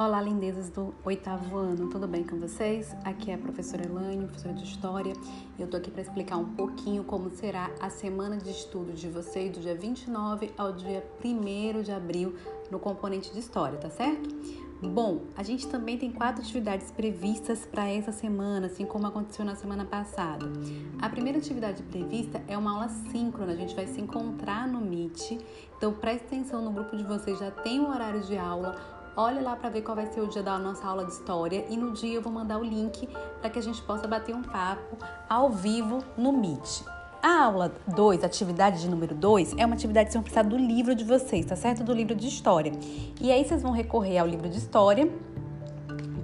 Olá, lindezas do oitavo ano, tudo bem com vocês? Aqui é a professora Elaine, professora de História, e eu tô aqui para explicar um pouquinho como será a semana de estudo de vocês do dia 29 ao dia 1 de abril no componente de História, tá certo? Bom, a gente também tem quatro atividades previstas para essa semana, assim como aconteceu na semana passada. A primeira atividade prevista é uma aula síncrona, a gente vai se encontrar no Meet, então preste atenção no grupo de vocês, já tem um horário de aula Olha lá para ver qual vai ser o dia da nossa aula de história e no dia eu vou mandar o link para que a gente possa bater um papo ao vivo no Meet. A aula 2, atividade de número 2, é uma atividade que vocês vão precisar do livro de vocês, tá certo? Do livro de história. E aí vocês vão recorrer ao livro de história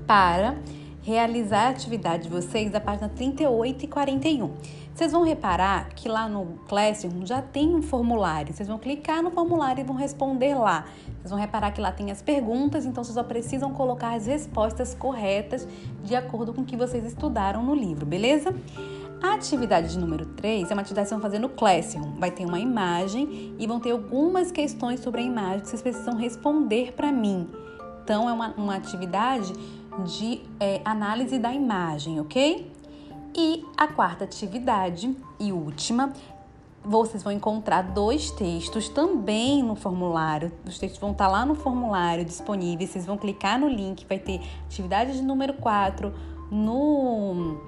para realizar a atividade de vocês da página 38 e 41. Vocês vão reparar que lá no Classroom já tem um formulário. Vocês vão clicar no formulário e vão responder lá. Vocês vão reparar que lá tem as perguntas, então vocês só precisam colocar as respostas corretas de acordo com o que vocês estudaram no livro, beleza? A atividade de número 3 é uma atividade que vocês vão fazer no Classroom. Vai ter uma imagem e vão ter algumas questões sobre a imagem que vocês precisam responder para mim. Então, é uma, uma atividade de é, análise da imagem, ok? E a quarta atividade e última, vocês vão encontrar dois textos também no formulário. Os textos vão estar lá no formulário disponíveis. Vocês vão clicar no link, vai ter atividade de número 4 no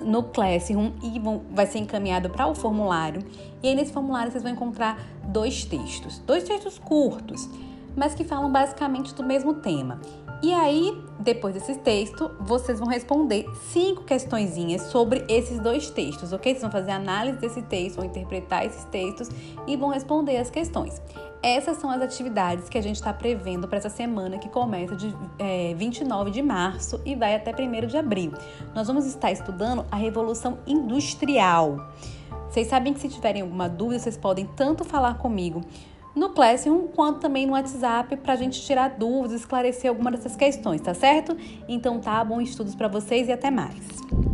no Classroom e vão, vai ser encaminhado para o formulário. E aí nesse formulário vocês vão encontrar dois textos, dois textos curtos, mas que falam basicamente do mesmo tema. E aí, depois desse texto, vocês vão responder cinco questõezinhas sobre esses dois textos, ok? Vocês vão fazer análise desse texto, vão interpretar esses textos e vão responder as questões. Essas são as atividades que a gente está prevendo para essa semana que começa de é, 29 de março e vai até 1 de abril. Nós vamos estar estudando a Revolução Industrial. Vocês sabem que se tiverem alguma dúvida, vocês podem tanto falar comigo no Classroom, quanto também no WhatsApp para a gente tirar dúvidas, esclarecer alguma dessas questões, tá certo? Então tá, bom estudos para vocês e até mais.